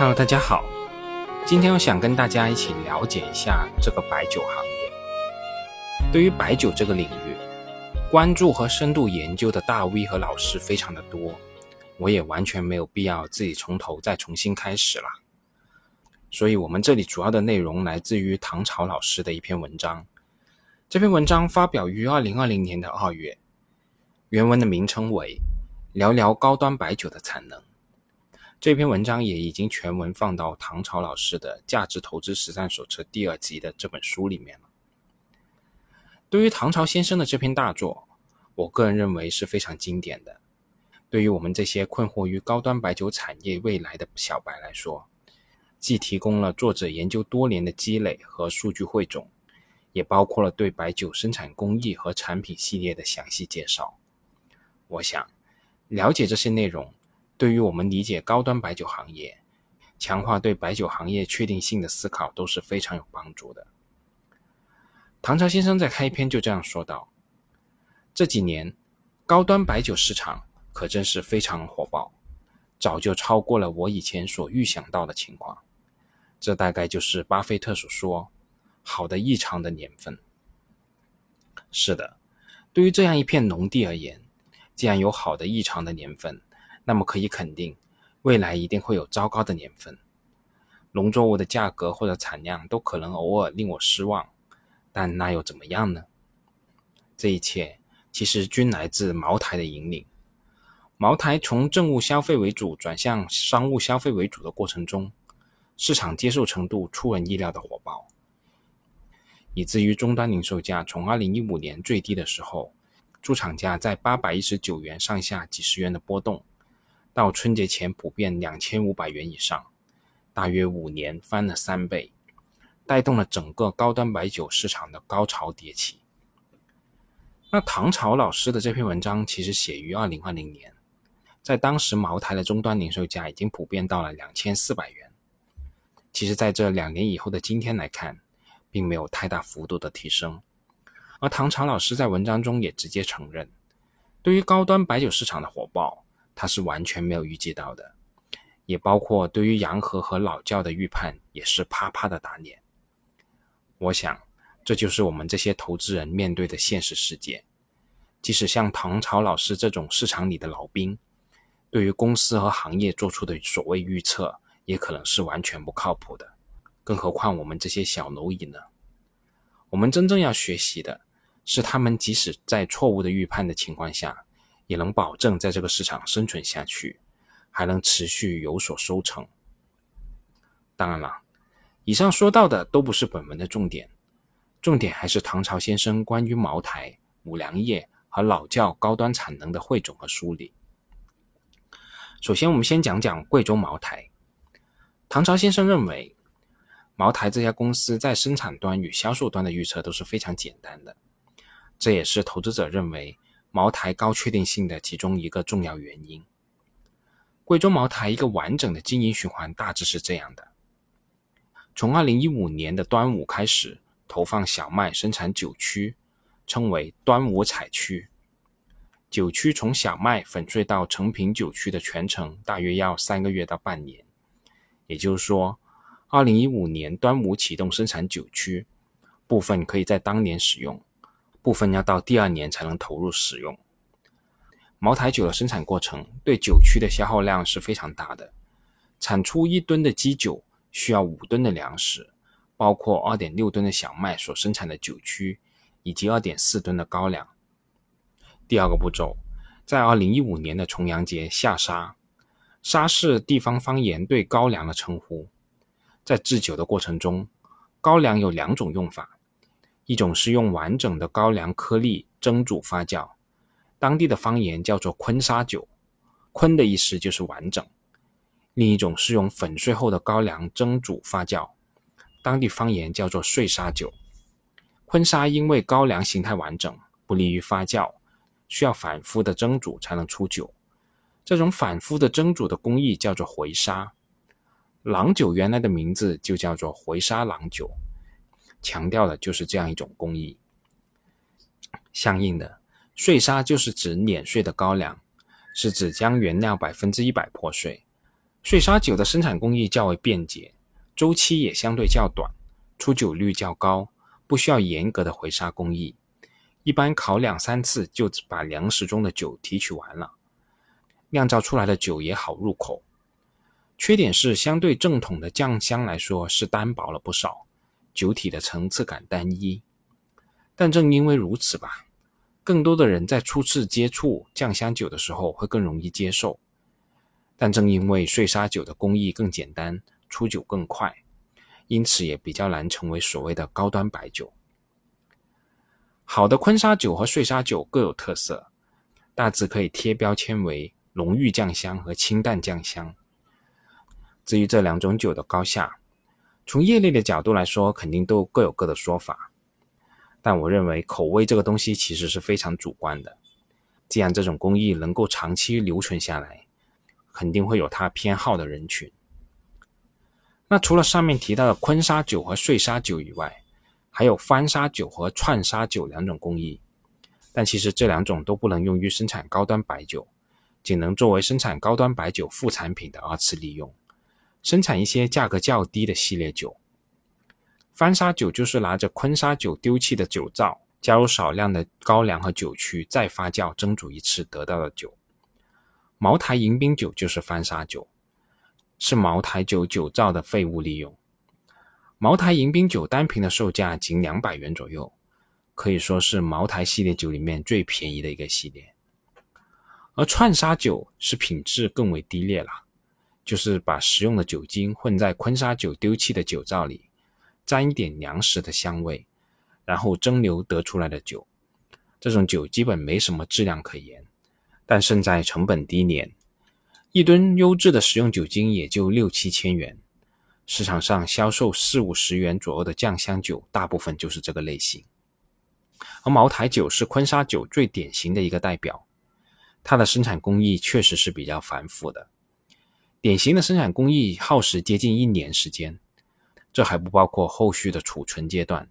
Hello，大家好，今天我想跟大家一起了解一下这个白酒行业。对于白酒这个领域，关注和深度研究的大 V 和老师非常的多，我也完全没有必要自己从头再重新开始了。所以，我们这里主要的内容来自于唐朝老师的一篇文章。这篇文章发表于二零二零年的二月，原文的名称为《聊聊高端白酒的产能》。这篇文章也已经全文放到唐朝老师的《价值投资实战手册》第二集的这本书里面了。对于唐朝先生的这篇大作，我个人认为是非常经典的。对于我们这些困惑于高端白酒产业未来的小白来说，既提供了作者研究多年的积累和数据汇总。也包括了对白酒生产工艺和产品系列的详细介绍。我想，了解这些内容，对于我们理解高端白酒行业、强化对白酒行业确定性的思考都是非常有帮助的。唐朝先生在开篇就这样说道：“这几年，高端白酒市场可真是非常火爆，早就超过了我以前所预想到的情况。这大概就是巴菲特所说。”好的异常的年份，是的，对于这样一片农地而言，既然有好的异常的年份，那么可以肯定，未来一定会有糟糕的年份。农作物的价格或者产量都可能偶尔令我失望，但那又怎么样呢？这一切其实均来自茅台的引领。茅台从政务消费为主转向商务消费为主的过程中，市场接受程度出人意料的火爆。以至于终端零售价从二零一五年最低的时候，出厂价在八百一十九元上下几十元的波动，到春节前普遍两千五百元以上，大约五年翻了三倍，带动了整个高端白酒市场的高潮迭起。那唐朝老师的这篇文章其实写于二零二零年，在当时茅台的终端零售价已经普遍到了两千四百元。其实，在这两年以后的今天来看，并没有太大幅度的提升，而唐朝老师在文章中也直接承认，对于高端白酒市场的火爆，他是完全没有预计到的，也包括对于洋河和老窖的预判，也是啪啪的打脸。我想，这就是我们这些投资人面对的现实世界。即使像唐朝老师这种市场里的老兵，对于公司和行业做出的所谓预测，也可能是完全不靠谱的。更何况我们这些小蝼蚁呢？我们真正要学习的是，他们即使在错误的预判的情况下，也能保证在这个市场生存下去，还能持续有所收成。当然了，以上说到的都不是本文的重点，重点还是唐朝先生关于茅台、五粮液和老窖高端产能的汇总和梳理。首先，我们先讲讲贵州茅台。唐朝先生认为。茅台这家公司在生产端与销售端的预测都是非常简单的，这也是投资者认为茅台高确定性的其中一个重要原因。贵州茅台一个完整的经营循环大致是这样的：从2015年的端午开始投放小麦生产酒曲，称为端午采区。酒曲从小麦粉碎到成品酒曲的全程大约要三个月到半年，也就是说。二零一五年端午启动生产酒曲，部分可以在当年使用，部分要到第二年才能投入使用。茅台酒的生产过程对酒曲的消耗量是非常大的，产出一吨的基酒需要五吨的粮食，包括二点六吨的小麦所生产的酒曲，以及二点四吨的高粱。第二个步骤，在二零一五年的重阳节下沙，沙是地方方言对高粱的称呼。在制酒的过程中，高粱有两种用法，一种是用完整的高粱颗粒蒸煮发酵，当地的方言叫做昆沙酒，昆的意思就是完整；另一种是用粉碎后的高粱蒸煮发酵，当地方言叫做碎沙酒。昆沙因为高粱形态完整，不利于发酵，需要反复的蒸煮才能出酒，这种反复的蒸煮的工艺叫做回沙。郎酒原来的名字就叫做回沙郎酒，强调的就是这样一种工艺。相应的，碎沙就是指碾碎的高粱，是指将原料百分之一百破碎，碎沙酒的生产工艺较为便捷，周期也相对较短，出酒率较高，不需要严格的回沙工艺，一般烤两三次就把粮食中的酒提取完了，酿造出来的酒也好入口。缺点是相对正统的酱香来说是单薄了不少，酒体的层次感单一。但正因为如此吧，更多的人在初次接触酱香酒的时候会更容易接受。但正因为碎沙酒的工艺更简单，出酒更快，因此也比较难成为所谓的高端白酒。好的昆沙酒和碎沙酒各有特色，大致可以贴标签为浓郁酱香和清淡酱香。至于这两种酒的高下，从业内的角度来说，肯定都各有各的说法。但我认为口味这个东西其实是非常主观的，既然这种工艺能够长期留存下来。肯定会有他偏好的人群。那除了上面提到的昆沙酒和碎沙酒以外，还有翻沙酒和串沙酒两种工艺，但其实这两种都不能用于生产高端白酒，仅能作为生产高端白酒副产品的二次利用，生产一些价格较低的系列酒。翻砂酒就是拿着坤沙酒丢弃的酒糟，加入少量的高粱和酒曲，再发酵蒸煮一次得到的酒。茅台迎宾酒就是翻砂酒，是茅台酒酒造的废物利用。茅台迎宾酒单瓶的售价仅两百元左右，可以说是茅台系列酒里面最便宜的一个系列。而串沙酒是品质更为低劣了，就是把食用的酒精混在昆沙酒丢弃的酒糟里，沾一点粮食的香味，然后蒸馏得出来的酒。这种酒基本没什么质量可言。但胜在成本低廉，一吨优质的食用酒精也就六七千元，市场上销售四五十元左右的酱香酒，大部分就是这个类型。而茅台酒是昆沙酒最典型的一个代表，它的生产工艺确实是比较繁复的，典型的生产工艺耗时接近一年时间，这还不包括后续的储存阶段，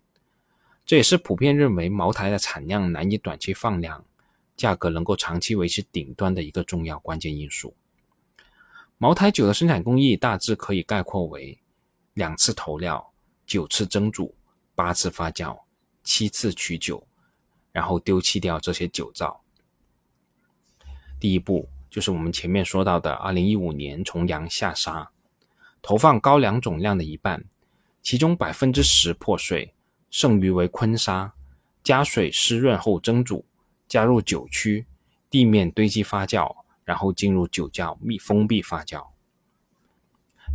这也是普遍认为茅台的产量难以短期放量。价格能够长期维持顶端的一个重要关键因素。茅台酒的生产工艺大致可以概括为两次投料、九次蒸煮、八次发酵、七次取酒，然后丢弃掉这些酒糟。第一步就是我们前面说到的，二零一五年从阳下沙，投放高粱总量的一半，其中百分之十破碎，剩余为昆沙，加水湿润后蒸煮。加入酒曲，地面堆积发酵，然后进入酒窖密封闭发酵。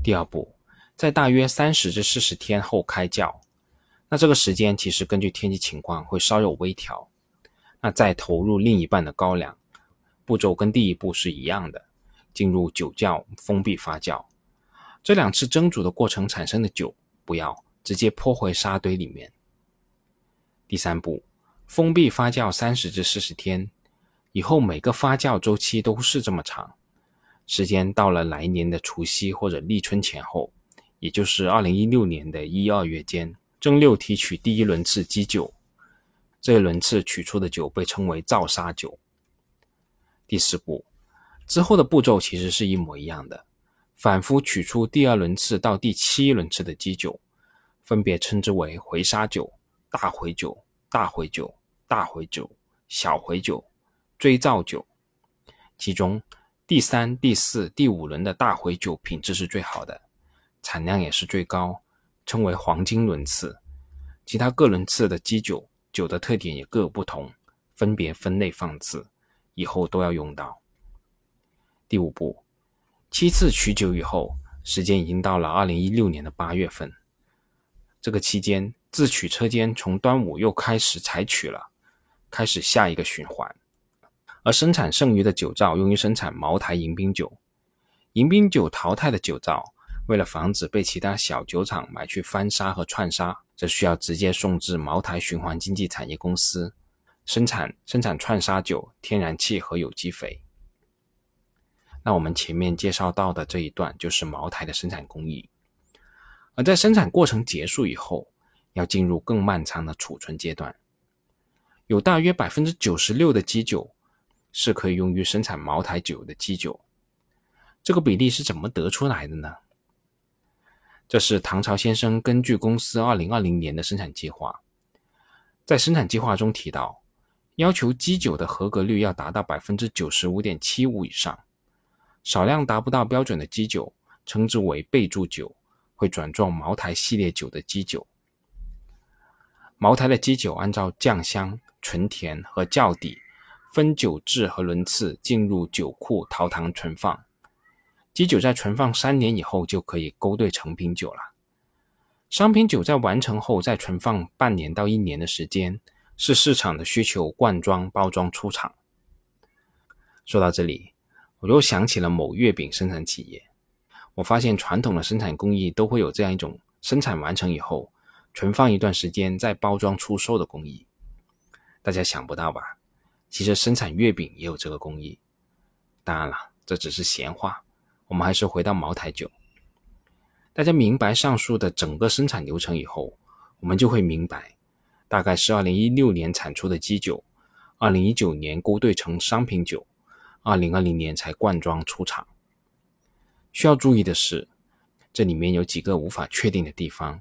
第二步，在大约三十至四十天后开窖，那这个时间其实根据天气情况会稍有微调。那再投入另一半的高粱，步骤跟第一步是一样的，进入酒窖封闭发酵。这两次蒸煮的过程产生的酒，不要直接泼回沙堆里面。第三步。封闭发酵三十至四十天以后，每个发酵周期都是这么长。时间到了来年的除夕或者立春前后，也就是二零一六年的一二月间，蒸馏提取第一轮次基酒。这一轮次取出的酒被称为造沙酒。第四步之后的步骤其实是一模一样的，反复取出第二轮次到第七轮次的基酒，分别称之为回沙酒、大回酒。大回酒、大回酒、小回酒、追造酒，其中第三、第四、第五轮的大回酒品质是最好的，产量也是最高，称为黄金轮次。其他各轮次的基酒酒的特点也各有不同，分别分类放置，以后都要用到。第五步，七次取酒以后，时间已经到了二零一六年的八月份，这个期间。自取车间从端午又开始采取了，开始下一个循环，而生产剩余的酒糟用于生产茅台迎宾酒。迎宾酒淘汰的酒糟，为了防止被其他小酒厂买去翻砂和串砂，则需要直接送至茅台循环经济产业公司生产生产串砂酒、天然气和有机肥。那我们前面介绍到的这一段就是茅台的生产工艺，而在生产过程结束以后。要进入更漫长的储存阶段，有大约百分之九十六的基酒是可以用于生产茅台酒的基酒。这个比例是怎么得出来的呢？这是唐朝先生根据公司二零二零年的生产计划，在生产计划中提到，要求基酒的合格率要达到百分之九十五点七五以上，少量达不到标准的基酒，称之为备注酒，会转做茅台系列酒的基酒。茅台的基酒按照酱香、醇甜和窖底分酒质和轮次进入酒库陶糖存放。基酒在存放三年以后就可以勾兑成品酒了。商品酒在完成后再存放半年到一年的时间，是市场的需求灌装包装出厂。说到这里，我又想起了某月饼生产企业。我发现传统的生产工艺都会有这样一种生产完成以后存放一段时间再包装出售的工艺。大家想不到吧？其实生产月饼也有这个工艺。当然了，这只是闲话。我们还是回到茅台酒。大家明白上述的整个生产流程以后，我们就会明白，大概是二零一六年产出的基酒，二零一九年勾兑成商品酒，二零二零年才灌装出厂。需要注意的是，这里面有几个无法确定的地方：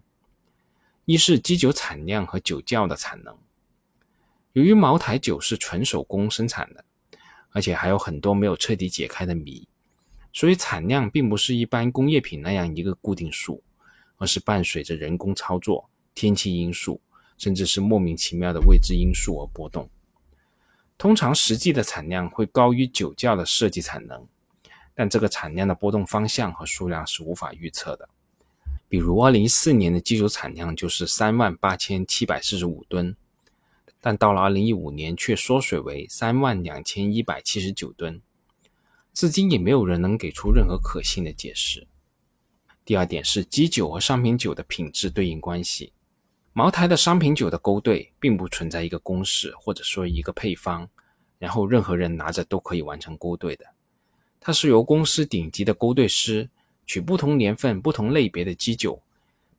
一是基酒产量和酒窖的产能。由于茅台酒是纯手工生产的，而且还有很多没有彻底解开的谜。所以产量并不是一般工业品那样一个固定数，而是伴随着人工操作、天气因素，甚至是莫名其妙的未知因素而波动。通常实际的产量会高于酒窖的设计产能，但这个产量的波动方向和数量是无法预测的。比如，二零一四年的基酒产量就是三万八千七百四十五吨，但到了二零一五年却缩水为三万两千一百七十九吨。至今也没有人能给出任何可信的解释。第二点是基酒和商品酒的品质对应关系。茅台的商品酒的勾兑并不存在一个公式或者说一个配方，然后任何人拿着都可以完成勾兑的。它是由公司顶级的勾兑师取不同年份、不同类别的基酒，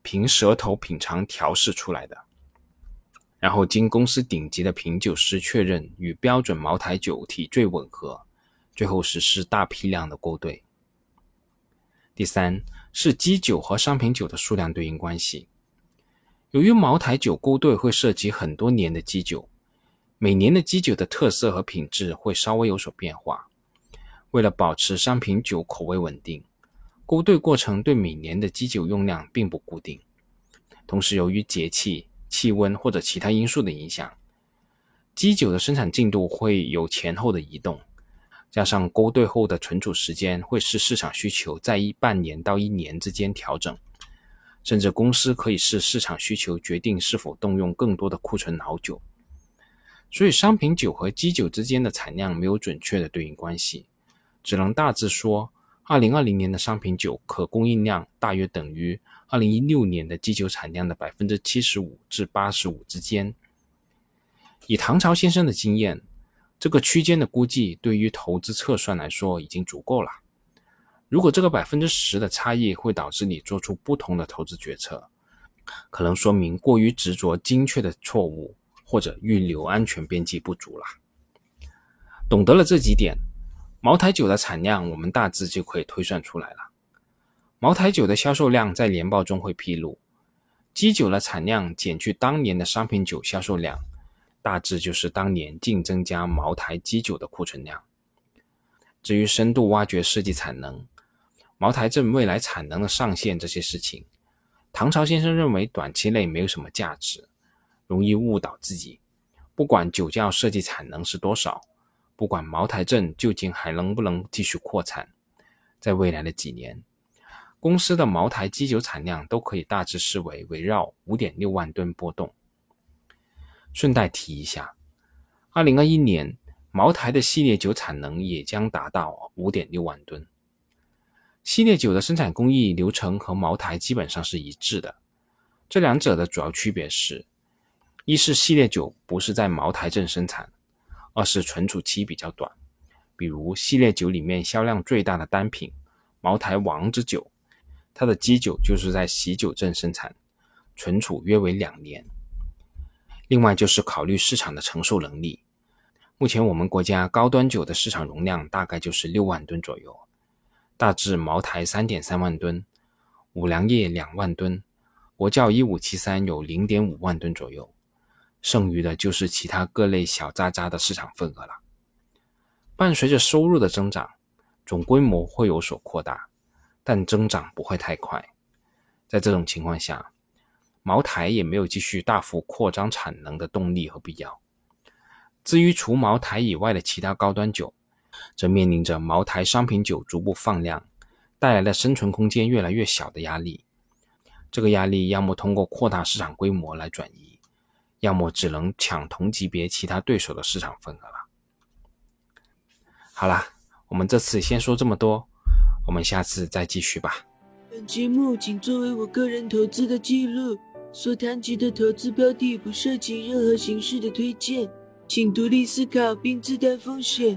凭舌头品尝调试出来的，然后经公司顶级的品酒师确认与标准茅台酒体最吻合。最后实施大批量的勾兑。第三是基酒和商品酒的数量对应关系。由于茅台酒勾兑会涉及很多年的基酒，每年的基酒的特色和品质会稍微有所变化。为了保持商品酒口味稳定，勾兑过程对每年的基酒用量并不固定。同时，由于节气、气温或者其他因素的影响，基酒的生产进度会有前后的移动。加上勾兑后的存储时间会视市场需求在一半年到一年之间调整，甚至公司可以视市场需求决定是否动用更多的库存老酒。所以，商品酒和基酒之间的产量没有准确的对应关系，只能大致说，二零二零年的商品酒可供应量大约等于二零一六年的基酒产量的百分之七十五至八十五之间。以唐朝先生的经验。这个区间的估计对于投资测算来说已经足够了。如果这个百分之十的差异会导致你做出不同的投资决策，可能说明过于执着精确的错误，或者预留安全边际不足了。懂得了这几点，茅台酒的产量我们大致就可以推算出来了。茅台酒的销售量在年报中会披露，基酒的产量减去当年的商品酒销售量。大致就是当年净增加茅台基酒的库存量。至于深度挖掘设计产能、茅台镇未来产能的上限这些事情，唐朝先生认为短期内没有什么价值，容易误导自己。不管酒窖设计产能是多少，不管茅台镇究竟还能不能继续扩产，在未来的几年，公司的茅台基酒产量都可以大致视为围绕五点六万吨波动。顺带提一下，二零二一年茅台的系列酒产能也将达到五点六万吨。系列酒的生产工艺流程和茅台基本上是一致的，这两者的主要区别是：一是系列酒不是在茅台镇生产，二是存储期比较短。比如系列酒里面销量最大的单品茅台王之酒，它的基酒就是在喜酒镇生产，存储约为两年。另外就是考虑市场的承受能力。目前我们国家高端酒的市场容量大概就是六万吨左右，大致茅台三点三万吨，五粮液两万吨，国窖一五七三有零点五万吨左右，剩余的就是其他各类小渣渣的市场份额了。伴随着收入的增长，总规模会有所扩大，但增长不会太快。在这种情况下，茅台也没有继续大幅扩张产能的动力和必要。至于除茅台以外的其他高端酒，则面临着茅台商品酒逐步放量带来的生存空间越来越小的压力。这个压力要么通过扩大市场规模来转移，要么只能抢同级别其他对手的市场份额了。好啦，我们这次先说这么多，我们下次再继续吧。本节目仅作为我个人投资的记录，所谈及的投资标的不涉及任何形式的推荐，请独立思考并自担风险。